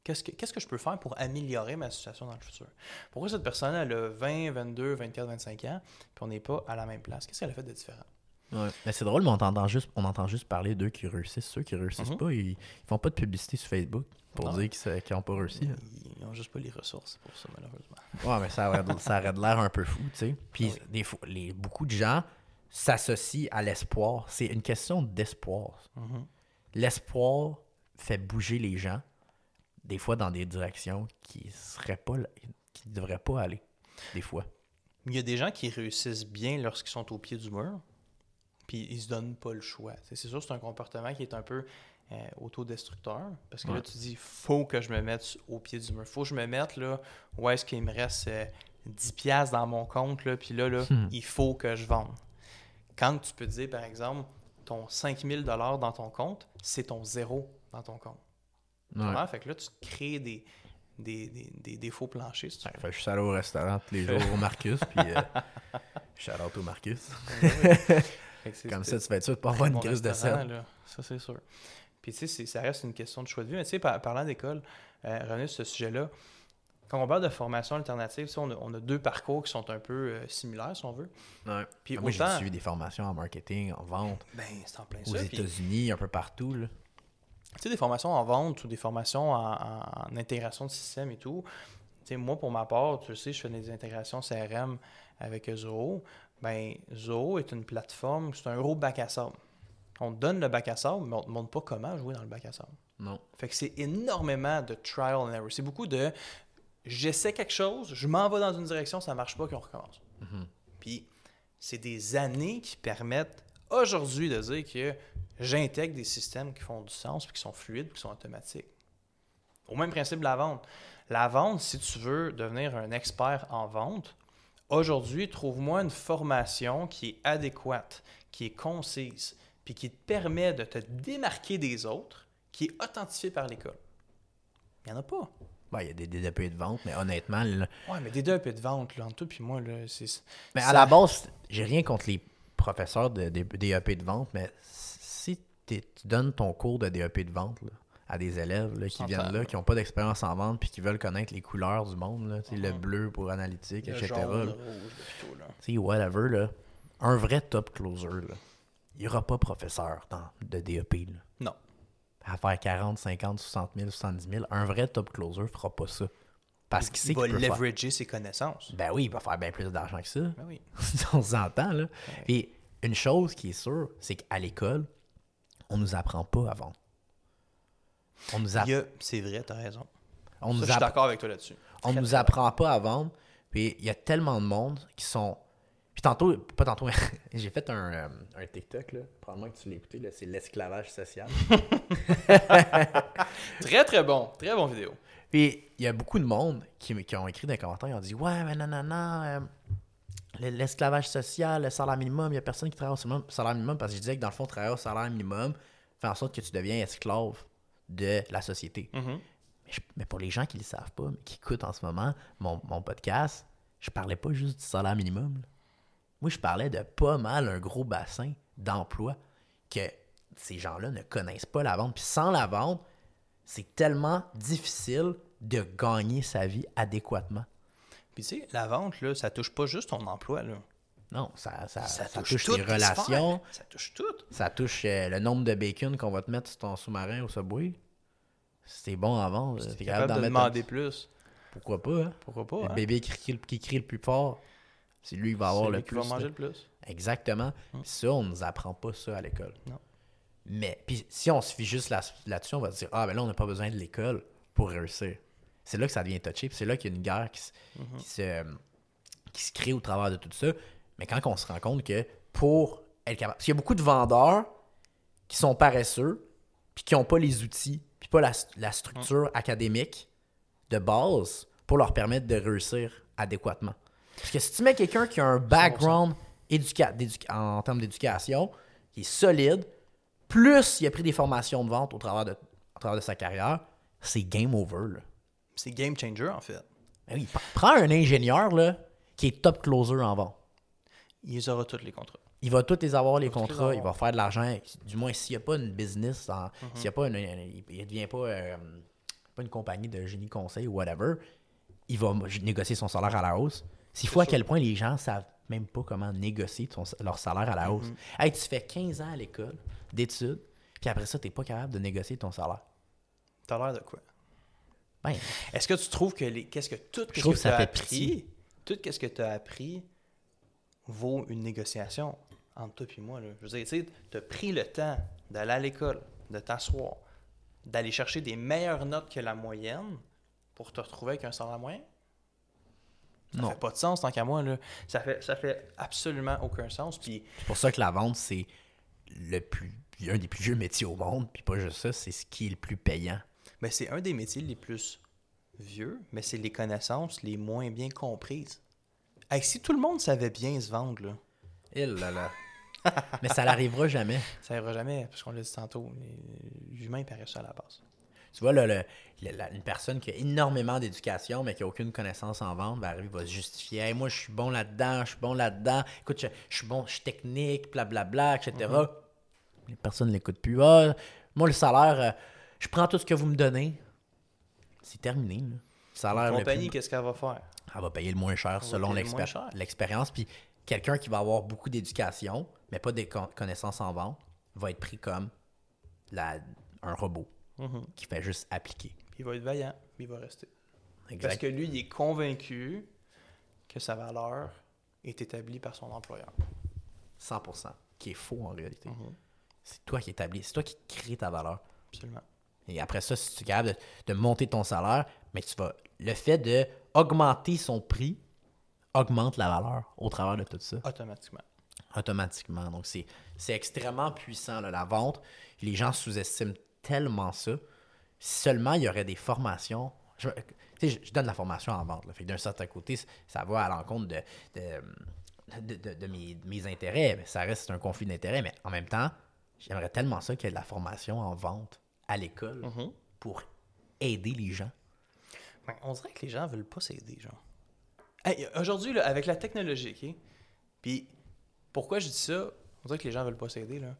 Qu'est-ce que, qu'est-ce que je peux faire pour améliorer ma situation dans le futur? Pourquoi cette personne elle a 20, 22, 24, 25 ans, puis on n'est pas à la même place? Qu'est-ce qu'elle a fait de différent? Mais c'est drôle, mais on entend juste, on entend juste parler d'eux qui réussissent. Ceux qui réussissent Mhm. pas, ils, ils font pas de publicité sur Facebook pour Non. dire qu'ils qu'ils ont pas réussi. là. Ils n'ont juste pas les ressources pour ça, malheureusement. Ouais, mais ça aurait, ça aurait de l'air un peu fou, tu sais. Puis Oui. des fois, les, beaucoup de gens s'associent à l'espoir. C'est une question d'espoir. L'espoir fait bouger les gens, des fois dans des directions qui seraient pas, qui ne devraient pas aller, des fois. Il y a des gens qui réussissent bien lorsqu'ils sont au pied du mur, puis ils se donnent pas le choix. C'est sûr, c'est un comportement qui est un peu euh, autodestructeur, parce que là, tu dis, faut que je me mette au pied du mur. faut que je me mette là, où est-ce qu'il me reste euh, 10 piastres dans mon compte, là, puis là, là Hmm. il faut que je vende. Quand tu peux dire, par exemple, ton 5000 dans ton compte, c'est ton zéro dans ton compte. Ouais. Fait que là, tu te crées des, des, des, des- des faux planchers, si tu Ouais, fait que je suis allé au restaurant tous les jours au Marcus, puis euh, shout out au Marcus. Comme ça, tu vas être sûr de pas avoir une crise de sel. Ça, c'est sûr. Puis, tu sais, ça reste une question de choix de vie. Mais, tu sais, par- parlant d'école, euh, revenir sur ce sujet-là, quand on parle de formation alternative, on, a, on a deux parcours qui sont un peu euh, similaires, si on veut. Ouais. Puis, Moi, j'ai autant. suivi des formations en marketing, en vente, Ben, c'est en plein aux. Puis, États-Unis, un peu partout. Là. Tu sais, des formations en vente ou des formations en, intégration de système et tout. Tu sais, moi, pour ma part, tu sais, je fais des intégrations CRM avec Zoho. Ben, Zoho est une plateforme, c'est un gros bac à sable. On te donne le bac à sable, mais on te montre pas comment jouer dans le bac à sable. Non. Fait que c'est énormément de trial and error. C'est beaucoup de j'essaie quelque chose, je m'en vais dans une direction, ça marche pas, puis on recommence. Puis c'est des années qui permettent aujourd'hui de dire que j'intègre des systèmes qui font du sens, puis qui sont fluides, puis qui sont automatiques. Au même principe de la vente. La vente, si tu veux devenir un expert en vente, aujourd'hui, trouve-moi une formation qui est adéquate, qui est concise, puis qui te permet de te démarquer des autres, qui est authentifiée par l'école. Il n'y en a pas. Ben, il y a des DDP de vente, mais honnêtement, là- Ouais, mais des deux peu de vente, là, entre toi puis moi, là, c'est... mais à ça- la base, j'ai rien contre les professeurs de, de- DEP de vente, mais si tu donnes ton cours de DEP de vente là, à des élèves là, qui viennent là, qui n'ont pas d'expérience en vente, puis qui veulent connaître les couleurs du monde, là, sais, le Mhm. bleu pour analytique, Le etc. jaune, là. le rouge, whatever, un vrai top closer, là, il n'y aura pas professeur dans, de DEP. Là. Non. À faire 40, 50, 60 000, 70 000, un vrai top closer ne fera pas ça. Parce qu'il sait Il va qu'il peut faire. leverager ses connaissances. Ben oui, il va faire bien plus d'argent que ça. Ben oui. on s'entend, là. Et une chose qui est sûre, c'est qu'à l'école, on nous apprend pas à vendre. On nous, app- C'est vrai, t'as raison. on Ça, nous je suis d'accord avec toi là-dessus. on Très, nous très apprend pas à vendre. Puis il y a tellement de monde qui sont. Puis tantôt, pas tantôt, j'ai fait un, euh, un TikTok, là. Probablement que tu l'as écouté. C'est l'esclavage social. Très, très bon. Très bon vidéo. Puis il y a beaucoup de monde qui, qui ont écrit dans les commentaires, ils ont dit Ouais, mais non, non, non, euh, l'esclavage social, le salaire minimum, il n'y a personne qui travaille au salaire- minimum parce que je disais que dans le fond, travailler au salaire minimum fait en sorte que tu deviens esclave de la société. Mhm. Mais, je- mais pour les gens qui ne le savent pas, mais qui écoutent en ce moment mon, mon podcast, je parlais pas juste du salaire minimum. là. Moi, je parlais de pas mal un gros bassin d'emplois que ces gens-là ne connaissent pas la vente. Puis sans la vente, c'est tellement difficile de gagner sa vie adéquatement. Puis tu sais, la vente, là, ça touche pas juste ton emploi. Là. Non, ça, ça, Ça, ça touche, touche, tes relations. Ça touche tout. ça touche euh, le nombre de bacon qu'on va te mettre sur ton sous-marin au subway. T'es bon Si t'es capable capable d'en de mettre un demander plus. Pourquoi pas, hein? Pourquoi pas? Le hein? bébé qui crie, qui crie le plus fort, c'est lui qui va avoir C'est le lui qui plus. va manger le plus. Exactement. Hum. Ça, on nous apprend pas ça à l'école. Non. Mais puis si on se fie juste là- là-dessus, on va se dire Ah, ben là, on n'a pas besoin de l'école pour réussir. C'est là que ça devient touché. Puis c'est là qu'il y a une guerre qui, se- Mhm. qui se, qui se crée au travers de tout ça. Mais quand on se rend compte que pour être capable. Parce qu'il y a beaucoup de vendeurs qui sont paresseux, puis qui n'ont pas les outils, puis pas la, la structure académique de base pour leur permettre de réussir adéquatement. Parce que si tu mets quelqu'un qui a un background en termes d'éducation, qui est solide, plus il a pris des formations de vente au travers de, au travers de sa carrière, c'est game over. Là. C'est game changer, en fait. Ben oui, prends un ingénieur là, qui est top closer en vente. Il aura tous les contrats. Il va tous les avoir, les contrats, il va faire de l'argent. Du moins, s'il n'y a pas une business, en- s'il n'y a pas une, une- il ne devient pas, euh, pas une compagnie de génie conseil ou whatever, il va négocier son salaire à la hausse. S'il faut à quel point les gens savent même pas comment négocier ton- leur salaire à la hausse. Mhm. Hey, tu fais 15 ans à l'école d'études, puis après ça, tu n'es pas capable de négocier ton salaire. T'as l'air de quoi? Ben, Est-ce que tu trouves que les. Qu'est-ce que tout ce que tu as appris, pitié. tout ce que tu as appris vaut une négociation entre toi et moi. Là. Je veux dire, tu sais, as pris le temps d'aller à l'école, de t'asseoir, d'aller chercher des meilleures notes que la moyenne pour te retrouver avec un salaire moyen? Ça non. fait pas de sens tant qu'à moi. Là. Ça, fait, ça fait absolument aucun sens. Puis C'est pour ça que la vente, c'est le plus un des plus vieux métiers au monde, puis pas juste ça, c'est ce qui est le plus payant. Mais c'est un des métiers les plus vieux, mais c'est les connaissances les moins bien comprises. Hey, si tout le monde savait bien se vendre, là, Il là là. Mais ça n'arrivera jamais. ça n'arrivera jamais, parce qu'on l'a dit tantôt, l'humain paraît ça à la base. Tu vois, là, le- le- la- une personne qui a énormément d'éducation, mais qui n'a aucune connaissance en vente, va arriver, va se justifier. Hey, moi, je suis bon là-dedans, je suis bon là-dedans. Écoute, je, je suis bon, je suis technique, blablabla, etc. Les personnes ne l'écoutent plus. Ah, moi, le salaire, euh, je prends tout ce que vous me donnez. C'est terminé. Là. La compagnie, plus- qu'est-ce qu'elle va faire? elle va payer le moins cher selon l'expérience. Puis quelqu'un qui va avoir beaucoup d'éducation, mais pas des con- connaissances en vente, va être pris comme la- un robot Mhm. qui fait juste appliquer. Puis il va être vaillant, puis il va rester. Exact. Parce que lui, il est convaincu que sa valeur est établie par son employeur. 100%, qui est faux en réalité. Mhm. C'est toi qui établis, c'est toi qui crée ta valeur. Absolument. Et après ça, si tu es capable de, de monter ton salaire, mais tu vas. Le fait de augmenter son prix augmente la valeur au travers de tout ça Automatiquement. automatiquement. Donc, c'est c'est extrêmement puissant, là, la vente. Les gens sous-estiment tellement ça. Seulement il y aurait des formations. Je, tu sais, je- je donne la formation en vente. Là, fait que d'un certain côté, ça va à l'encontre de, de, de- mes, mes intérêts. Mais ça reste un conflit d'intérêts. Mais en même temps, j'aimerais tellement ça qu'il y ait de la formation en vente à l'école Mhm. pour aider les gens. Ben, on dirait que les gens veulent pas s'aider, genre. Hey, Aujourd'hui, avec la technologie, OK? Puis, pourquoi je dis ça? On dirait que les gens veulent pas s'aider, là.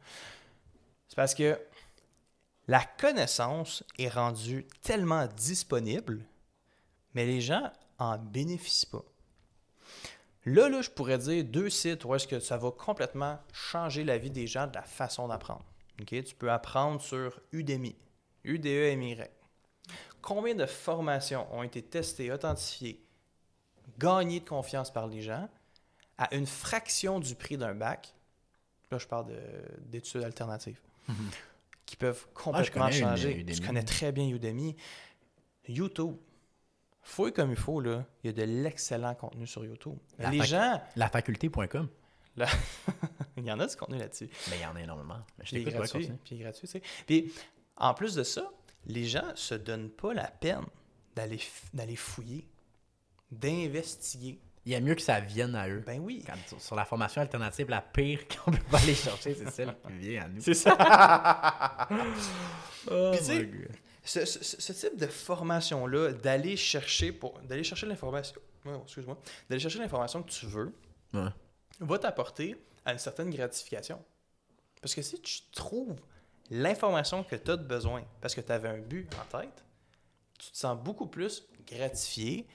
C'est parce que la connaissance est rendue tellement disponible, mais les gens en bénéficient pas. Là, là, je pourrais dire deux sites où est-ce que ça va complètement changer la vie des gens de la façon d'apprendre. OK? Tu peux apprendre sur Udemy, UDEMY. Combien de formations ont été testées, authentifiées, gagnées de confiance par les gens à une fraction du prix d'un bac? Là, je parle de- d'études alternatives. Qui peuvent complètement connais une, changer. Udemy. Je connais très bien Udemy. YouTube. Fouille comme il faut, là. Il y a de l'excellent contenu sur YouTube. La les gens, Lafaculté.com. là, il y en a du contenu là-dessus. Mais il y en a énormément. Mais je Puis il est t'écoute, ouais, gratuit. Puis il est gratuit, tu sais. Puis en plus de ça, les gens se donnent pas la peine d'aller d'aller fouiller, d'investiguer. Il y a mieux que ça vienne à eux. Ben oui. Quand- sur- la formation alternative, la pire qu'on peut pas aller chercher, c'est celle qui vient à nous. C'est ça. Oh Puis sais, my God. ce, ce- ce type de formation-là, d'aller chercher pour d'aller chercher l'information, ouais, excuse-moi, d'aller chercher l'information que tu veux, Ouais. Va t'apporter à une certaine gratification. Parce que si tu trouves l'information que tu as de besoin, parce que tu avais un but en tête, tu te sens beaucoup plus gratifié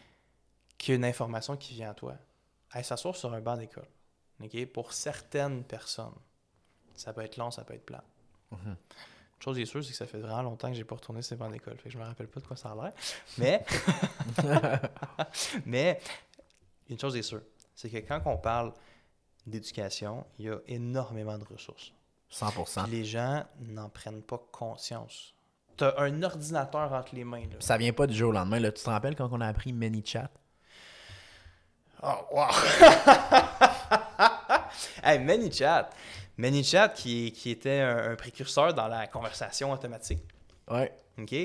qu'une information qui vient à toi. Hey, s'asseoir sur un banc d'école. Pour certaines personnes, ça peut être long, ça peut être plat. Mhm. Une chose qui est sûre, c'est que ça fait vraiment longtemps que j'ai pas retourné ces bancs d'école. Fait que je me rappelle pas de quoi ça a l'air. Mais, mais une chose est sûre, c'est que quand on parle d'éducation, il y a énormément de ressources. 100%. Puis les gens n'en prennent pas conscience. Tu as un ordinateur entre les mains. Là. Ça vient pas du jour au lendemain. Là. Tu te rappelles quand on a appris ManyChat? Oh, wow! hey, ManyChat. ManyChat qui, qui était un, un précurseur dans la conversation automatique. Ouais. OK?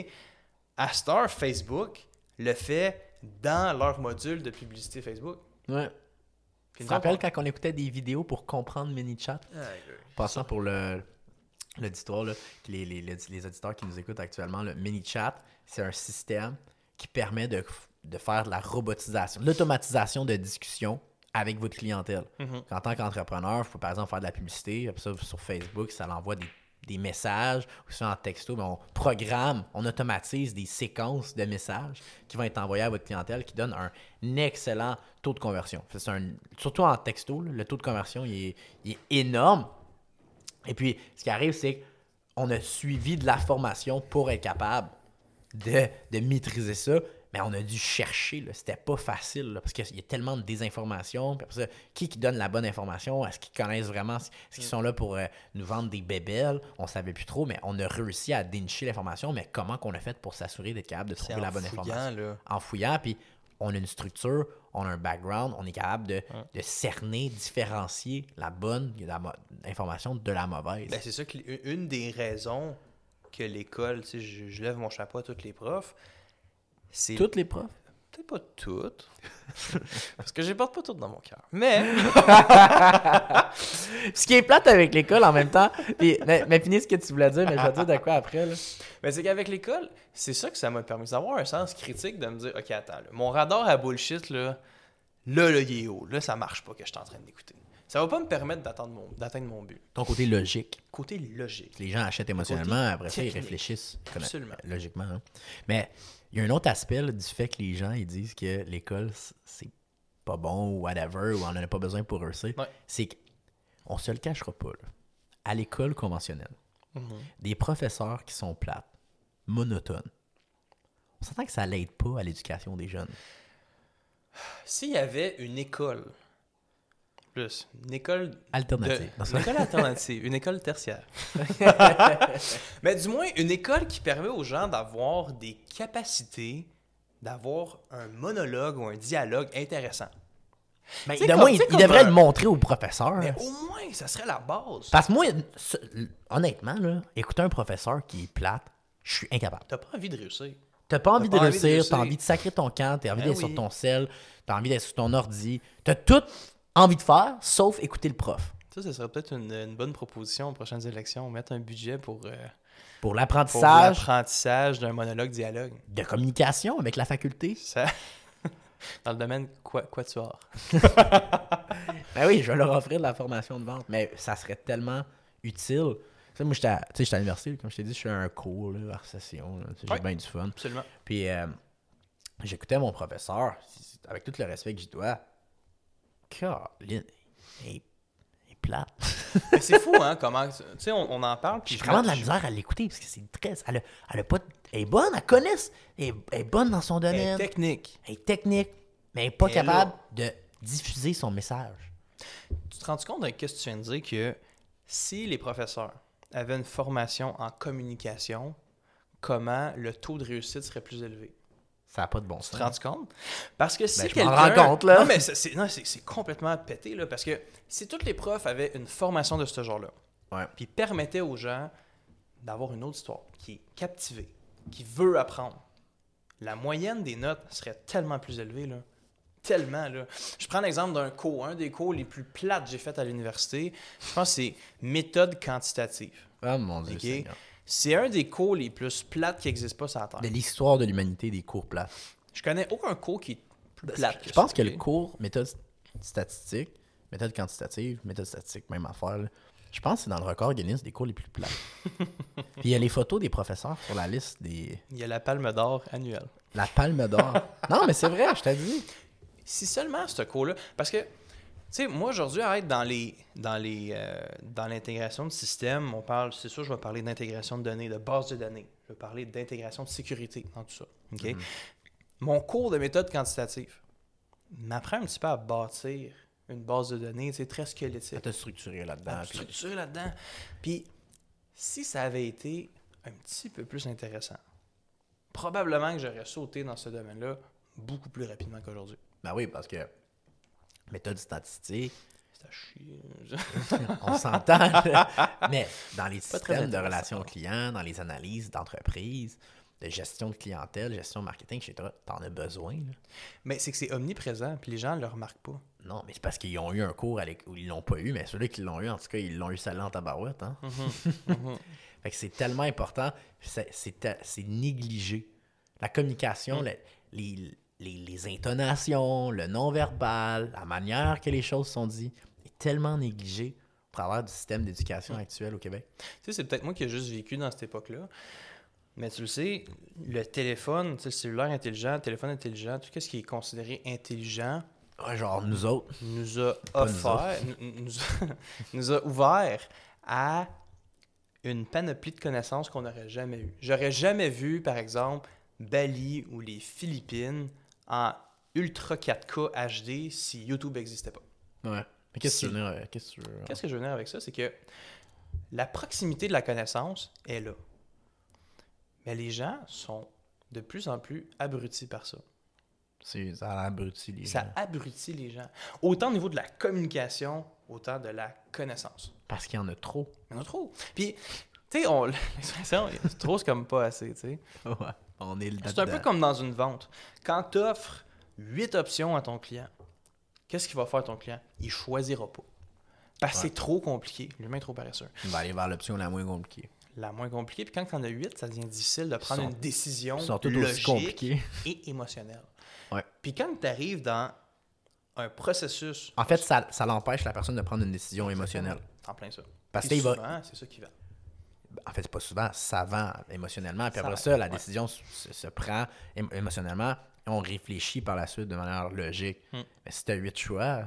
À Star, Facebook le fait dans leur module de publicité Facebook. Ouais. Puis Tu te rappelles quand on écoutait des vidéos pour comprendre ManyChat? on- Aïe, Passant pour le l'auditoire, là, les, les, les, auditeurs qui nous écoutent actuellement, le ManyChat, c'est un système qui permet de, de faire de la robotisation, de l'automatisation de discussion avec votre clientèle. Mhm. En tant qu'entrepreneur, il faut par exemple faire de la publicité, après ça, sur Facebook, ça l'envoie des, des messages, ou ça en texto, mais on programme, on automatise des séquences de messages qui vont être envoyés à votre clientèle qui donnent un excellent taux de conversion. C'est surtout en texto, le taux de conversion est énorme. Et puis, ce qui arrive, c'est qu'on a suivi de la formation pour être capable de, de maîtriser ça, mais on a dû chercher. C'était pas facile là, parce qu'il y a tellement de désinformation. Puis après ça, qui qui donne la bonne information? Est-ce qu'ils connaissent vraiment Est-ce qu'ils sont là pour euh, nous vendre des bébelles? On savait plus trop, mais on a réussi à dénicher l'information. Mais comment qu'on a fait pour s'assurer d'être capable de trouver la bonne fouillant, information? là. En fouillant, puis on a une structure, on a un background, on est capable de, de cerner, différencier la bonne de la mo- information de la mauvaise. Ben, c'est ça que l- une des raisons que l'école, tu sais, je, je lève mon chapeau à tous les profs, c'est Toutes les profs? Peut-être pas toutes, parce que je les porte pas toutes dans mon cœur, mais Ce qui est plate avec l'école en même temps. Puis, mais, mais finis ce que tu voulais dire, mais je vais te dire de quoi après. Là. Ben, c'est qu'avec l'école, c'est ça que ça m'a permis d'avoir un sens critique, de me dire, OK, attends, là, mon radar à bullshit, là, là, là, il est haut. Là, ça marche pas que je suis en train d'écouter. Ça va pas me permettre d'atteindre mon, d'atteindre mon but. Ton côté logique. Côté logique. Les gens achètent émotionnellement, après ça, ils réfléchissent Absolument. logiquement. hein. Mais il y a un autre aspect là, du fait que les gens ils disent que l'école, c'est pas bon ou whatever, ou on n'en a pas besoin pour eux. c'est Ouais. Qu'on se le cachera pas. là. À l'école conventionnelle, Mhm. des professeurs qui sont plates, monotones, on s'entend que ça l'aide pas à l'éducation des jeunes. S'il y avait une école plus. Une école Alternative. de- une école alternative, une école tertiaire. Mais du moins, une école qui permet aux gens d'avoir des capacités, d'avoir un monologue ou un dialogue intéressant. Mais tu il, il devrait un- le montrer au professeur. Mais au moins, ça serait la base. Parce que moi, honnêtement, là, écouter un professeur qui est plate, je suis incapable. T'as pas envie de réussir. T'as pas envie pas de envie de réussir, réussir. t'as envie de sacrer ton camp, t'as envie Ben d'être sur ton sel, t'as envie d'être sur ton ordi. T'as tout envie de faire, sauf écouter le prof. Ça, ce serait peut-être une, une bonne proposition aux prochaines élections. Mettre un budget pour, euh, Pour l'apprentissage l'apprentissage d'un monologue-dialogue. de communication avec la faculté. Ça... Dans le domaine quoi, quatuor. Ben oui, je vais leur offrir de la formation de vente, mais ça serait tellement utile. Tu sais, moi, j'étais à, tu à l'université, comme je t'ai dit, je suis à un cours, là, session. tu J'ai bien du fun. Absolument. Puis euh, j'écoutais mon professeur, avec tout le respect que j'y dois. Caroline, il est- plate. Mais c'est fou, hein, comment... Tu sais, on, on en parle. J'ai vraiment de la misère à l'écouter parce que c'est très. Elle, a, elle a pas. Elle est bonne, elle connaît. Elle est, elle est bonne dans son Elle est domaine. technique. Elle est technique, mais elle n'est pas Elle capable de diffuser son message. Tu te rends compte avec ce que tu viens de dire que si les professeurs avaient une formation en communication, comment le taux de réussite serait plus élevé? Ça n'a pas de bon Tu te sens. rends compte? Parce que si Ben, je quelqu'un... m'en rends compte, là. Non, mais c'est- complètement pété, là, parce que si tous les profs avaient une formation de ce genre-là, Ouais. puis permettaient aux gens d'avoir une autre histoire, qui est captivée, qui veut apprendre, la moyenne des notes serait tellement plus élevée, là. Tellement, là. Je prends l'exemple d'un cours, un des cours les plus plates que j'ai fait à l'université. Je pense que c'est méthode quantitative. Oh mon Dieu. Seigneur. C'est un des cours les plus plates qui n'existent pas sur la Terre. De l'histoire de l'humanité des cours plats. Je connais aucun cours qui est plus plate Je que pense ça, que le cours méthode statistique, méthode quantitative, méthode statistique, même affaire. là. Je pense que c'est dans le record Guinness des cours les plus plats. Puis il y a les photos des professeurs sur la liste des. Il y a la palme d'or annuelle. La palme d'or. non, mais c'est vrai, je t'ai dit. Si seulement ce cours-là. Parce que, sais, moi aujourd'hui, à être dans les dans les euh, dans l'intégration de système, on parle, c'est sûr, je vais parler d'intégration de données, de base de données. Je vais parler d'intégration de sécurité dans tout ça. OK? Mon cours de méthode quantitative m'apprend un petit peu à bâtir une base de données, tu sais, très squelettique. Ça t'a structuré là-dedans. à puis- structurer là-dedans. Puis, si ça avait été un petit peu plus intéressant, probablement que j'aurais sauté dans ce domaine-là beaucoup plus rapidement qu'aujourd'hui. Ben oui, parce que méthode statistique, on s'entend. là. mais dans les Pas systèmes de relations clients, dans les analyses d'entreprise, de gestion de clientèle, gestion marketing, etc., t'en as besoin. là. Mais c'est que c'est omniprésent, puis les gens ne le remarquent pas. Non, mais c'est parce qu'ils ont eu un cours l'éc- ou ils l'ont pas eu, mais ceux-là qui l'ont eu, en tout cas, ils l'ont eu celle-là en tabarouette. Hein? fait que c'est tellement important, c'est, négligé. La communication, le- les, les, les intonations, le non-verbal, la manière que les choses sont dites, est tellement négligé au travers du système d'éducation actuel au Québec. Tu sais, c'est peut-être moi qui ai juste vécu dans cette époque-là. Mais tu le sais, le téléphone, tu sais, le cellulaire intelligent, le téléphone intelligent, tout ce qui est considéré intelligent Ouais, genre, nous autres, nous a offert, nous, nous a, nous a ouvert à une panoplie de connaissances qu'on n'aurait jamais eues. J'aurais jamais vu, par exemple, Bali ou les Philippines en Ultra 4K HD si YouTube n'existait pas. ouais. Mais qu'est-ce que Si. tu veux dire, euh, Qu'est-ce que tu veux... Qu'est-ce que je veux dire avec ça? C'est que la proximité de la connaissance est là. Mais les gens sont de plus en plus abrutis par ça. C'est, ça a abruti les Ça gens. abrutit les gens. Autant au niveau de la communication, autant de la connaissance. Parce qu'il y en a trop. Il y en a trop. Puis, tu sais, on- l'expression, trop, c'est comme pas assez, tu sais. Ouais. On est le C'est un peu comme dans une vente. Quand tu offres 8 options à ton client, qu'est-ce qu'il va faire ton client? Il choisira pas. Parce que Ouais. c'est trop compliqué. L'humain est trop paresseux. On va aller vers l'option la moins compliquée. La moins compliquée. Puis quand tu en as 8, ça devient difficile de prendre Sont- une décision logique et émotionnelle. Ouais. Puis quand tu arrives dans un processus... En fait, ça, ça l'empêche la personne de prendre une décision émotionnelle. En plein ça. Parce qu'il va. c'est ça qui va. En fait, c'est pas souvent, ça vend émotionnellement. Puis Ça après ça, la ouais. décision se, prend émo- émotionnellement. On réfléchit par la suite de manière logique. Hmm. Mais si tu as huit choix,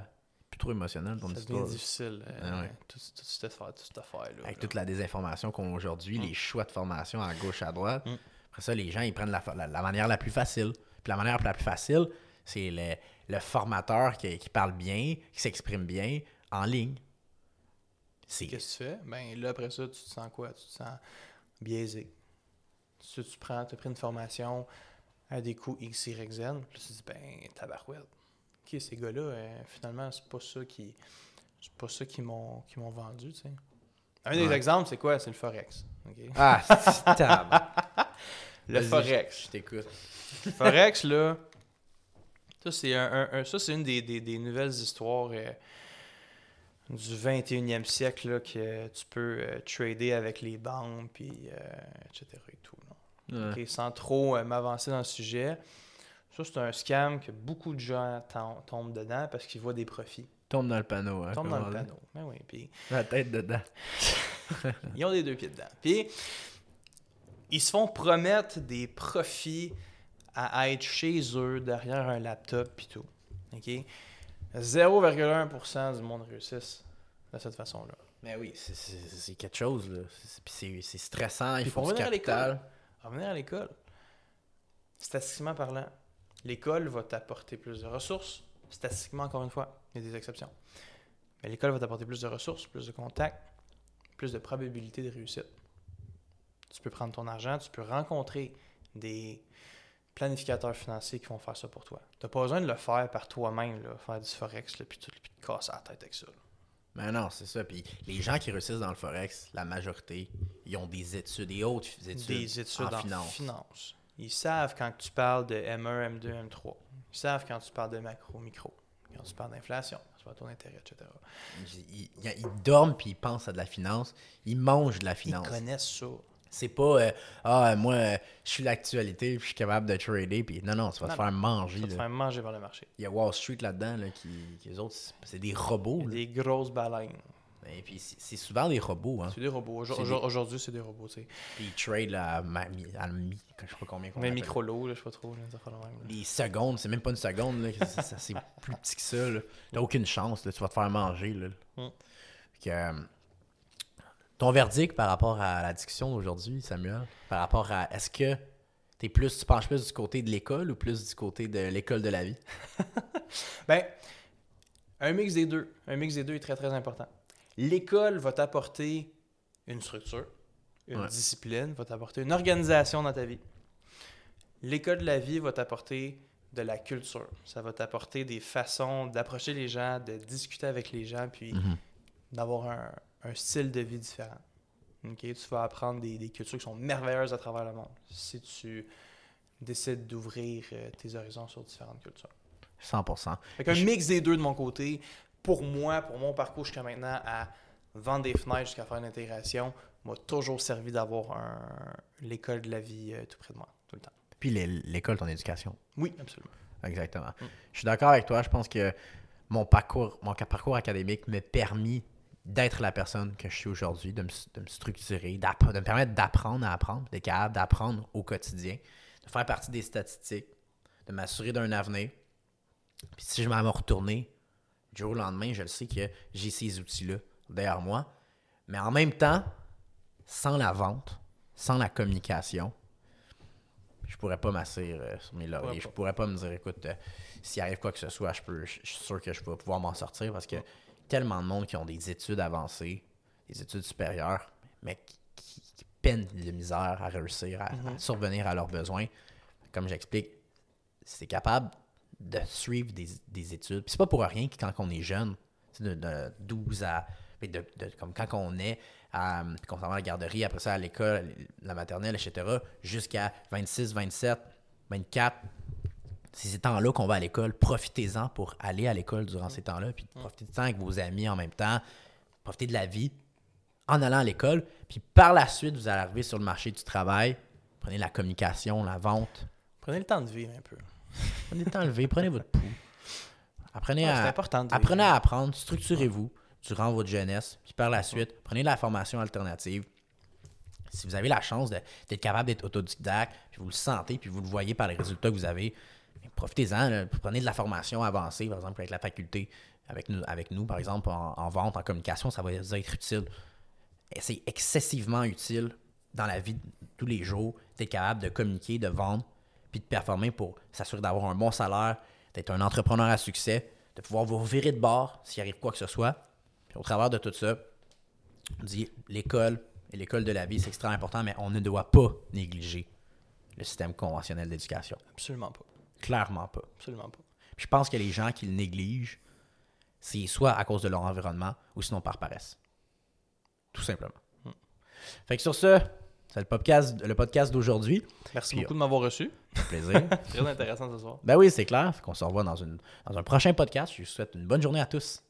plus trop émotionnel ton Ça histoire. devient difficile. euh, Ah tout, cette affaire-. Avec là. toute la désinformation qu'on a aujourd'hui, Hmm. les choix de formation à gauche, à droite. Mm. Après ça, les gens, ils prennent la, fa- la- la manière la plus facile. Puis la manière la plus facile, c'est le, le formateur qui, qui parle bien, qui s'exprime bien, en ligne. Qu'est-ce que tu fais? Ben là, après ça, tu te sens quoi? Tu te sens biaisé. Tu, tu prends, as pris une formation à des coûts X, Y, Z. Puis tu te dis, ben, tabarouette. OK, ces gars-là, euh, finalement, c'est pas ça qui. C'est pas ça qu'ils m'ont qu'ils m'ont vendu, tu sais. Un des Ouais. exemples, c'est quoi? C'est le Forex. Ah, c'est. Le Forex. Je t'écoute. Le Forex, là, ça, c'est un, un- un- ça, c'est une des, des- des nouvelles histoires euh, du 21e siècle là, que tu peux euh, trader avec les banques, puis euh, etc. et tout. Ouais. Ok, sans trop euh, m'avancer dans le sujet, ça, c'est un scam que beaucoup de gens tom- tombent dedans parce qu'ils voient des profits. Tombe dans le panneau. Hein, Ils tombent dans le panneau. Ben oui, puis La tête dedans. ils ont des deux pieds dedans. Puis, ils se font promettre des profits à être chez eux, derrière un laptop, puis tout. OK? 0,1% du monde réussissent de cette façon-là. Mais oui, c'est- quelque chose, là. C'est- Puis c'est c'est stressant, il faut pour du venir à capital. Revenir à l'école. Statistiquement parlant, l'école va t'apporter plus de ressources. Statistiquement, encore une fois, il y a des exceptions. Mais l'école va t'apporter plus de ressources, plus de contacts, plus de probabilité de réussite. Tu peux prendre ton argent, tu peux rencontrer des planificateurs financiers qui vont faire ça pour toi. Tu n'as pas besoin de le faire par toi-même, faire du forex, là, puis tout, puis te casser la tête avec ça. là. Mais non, c'est ça. Puis les gens qui réussissent dans le Forex, la majorité, ils ont des études, des hautes études, des études en, en, finance. finance. Ils savent quand tu parles de M1, M2, M3. Ils savent quand tu parles de macro, micro. Quand tu parles d'inflation, tu parles de ton intérêt, etc. Ils, ils- ils dorment puis ils pensent à de la finance. Ils mangent de la Ils finance. connaissent ça. C'est pas euh, ah moi euh, je suis l'actualité puis je suis capable de trader puis non non tu vas Non, te faire manger Tu vas te faire manger vers le marché. Il y a Wall Street là-dedans là, qui, qui les autres c'est- des robots. là. Des grosses baleines. Et puis c'est souvent des robots hein. C'est des robots. Aujourd- Aujourd'hui, c'est des robots. tu sais. Puis ils trade là, à, mi- à mi, je sais pas combien micro-lots, là, je sais pas trop. là, même. Les secondes, c'est même pas une seconde, là, c'est- plus petit que ça. là. T'as aucune chance, là, tu vas te faire manger. Là. Mm. Fait que, ton verdict par rapport à la discussion d'aujourd'hui, Samuel, par rapport à est-ce que t'es plus, tu penches plus du côté de l'école ou plus du côté de l'école de la vie? Ben, un mix des deux. Un mix des deux est très, très important. L'école va t'apporter une structure, une Ouais. discipline, va t'apporter une organisation dans ta vie. L'école de la vie va t'apporter de la culture. Ça va t'apporter des façons d'approcher les gens, de discuter avec les gens, puis d'avoir un, un style de vie différent. Tu vas apprendre des, des cultures qui sont merveilleuses à travers le monde si tu décides d'ouvrir euh, tes horizons sur différentes cultures. 100%. Fait Je- mix des deux de mon côté, pour moi, pour mon parcours jusqu'à maintenant, à vendre des fenêtres jusqu'à faire une intégration, m'a toujours servi d'avoir un- l'école de la vie euh, tout près de moi, tout le temps. Puis l'é- l'école, ton éducation. Oui, absolument. Exactement. Mm. Je suis d'accord avec toi. Je pense que mon parcours, mon parcours académique m'a permis d'être la personne que je suis aujourd'hui, de me, de me structurer, de me permettre d'apprendre à apprendre, d'être capable d'apprendre au quotidien, de faire partie des statistiques, de m'assurer d'un avenir. Puis si je m'en vais retourner, du jour au lendemain, je le sais que j'ai ces outils-là derrière moi. Mais en même temps, sans la vente, sans la communication, je pourrais pas m'asseoir euh, sur mes lauriers. pas. Je pourrais pas me dire, écoute, euh, s'il arrive quoi que ce soit, je, peux, je, je suis sûr que je vais pouvoir m'en sortir parce que tellement de monde qui ont des études avancées, des études supérieures, mais qui, peinent de misère à réussir à, à survenir à leurs besoins. Comme j'explique, c'est capable de suivre des, des études. Puis c'est pas pour rien que quand on est jeune, de, de 12 à. mais de- de- comme quand on est, qu'on à la garderie, après ça à l'école, la maternelle, etc., jusqu'à 26, 27, 24. C'est ces temps-là qu'on va à l'école. Profitez-en pour aller à l'école durant ces temps-là. Puis profitez du temps avec vos amis en même temps. Profitez de la vie en allant à l'école. Puis par la suite, vous allez arriver sur le marché du travail. Prenez la communication, la vente. Prenez le temps de vivre un peu. Prenez le temps de lever, prenez votre pouls. Apprenez, Ouais, à, apprenez vivre. à apprendre, structurez-vous durant votre jeunesse, puis par la suite, prenez de la formation alternative. Si vous avez la chance d'être capable d'être autodidacte, puis vous le sentez, puis vous le voyez par les résultats que vous avez, profitez-en, prenez de la formation avancée, par exemple avec la faculté, avec nous, avec nous par exemple, en, en vente, en communication, ça va être utile. C'est excessivement utile dans la vie de tous les jours d'être capable de communiquer, de vendre, puis de performer pour s'assurer d'avoir un bon salaire, d'être un entrepreneur à succès, de pouvoir vous virer de bord s'il arrive quoi que ce soit, au travers de tout ça, on dit l'école et l'école de la vie, c'est extrêmement important, mais on ne doit pas négliger le système conventionnel d'éducation. Absolument pas. Clairement pas. Absolument pas. Puis je pense que les gens qui le négligent, c'est soit à cause de leur environnement ou sinon par paresse. Tout simplement. Fait que sur ce, c'est le podcast, le podcast d'aujourd'hui. Merci Puis, beaucoup de m'avoir reçu. Fait plaisir. Très intéressant ce soir. ben oui, c'est clair. Fait qu'on se revoit dans, une, dans un prochain podcast. Je vous souhaite une bonne journée à tous.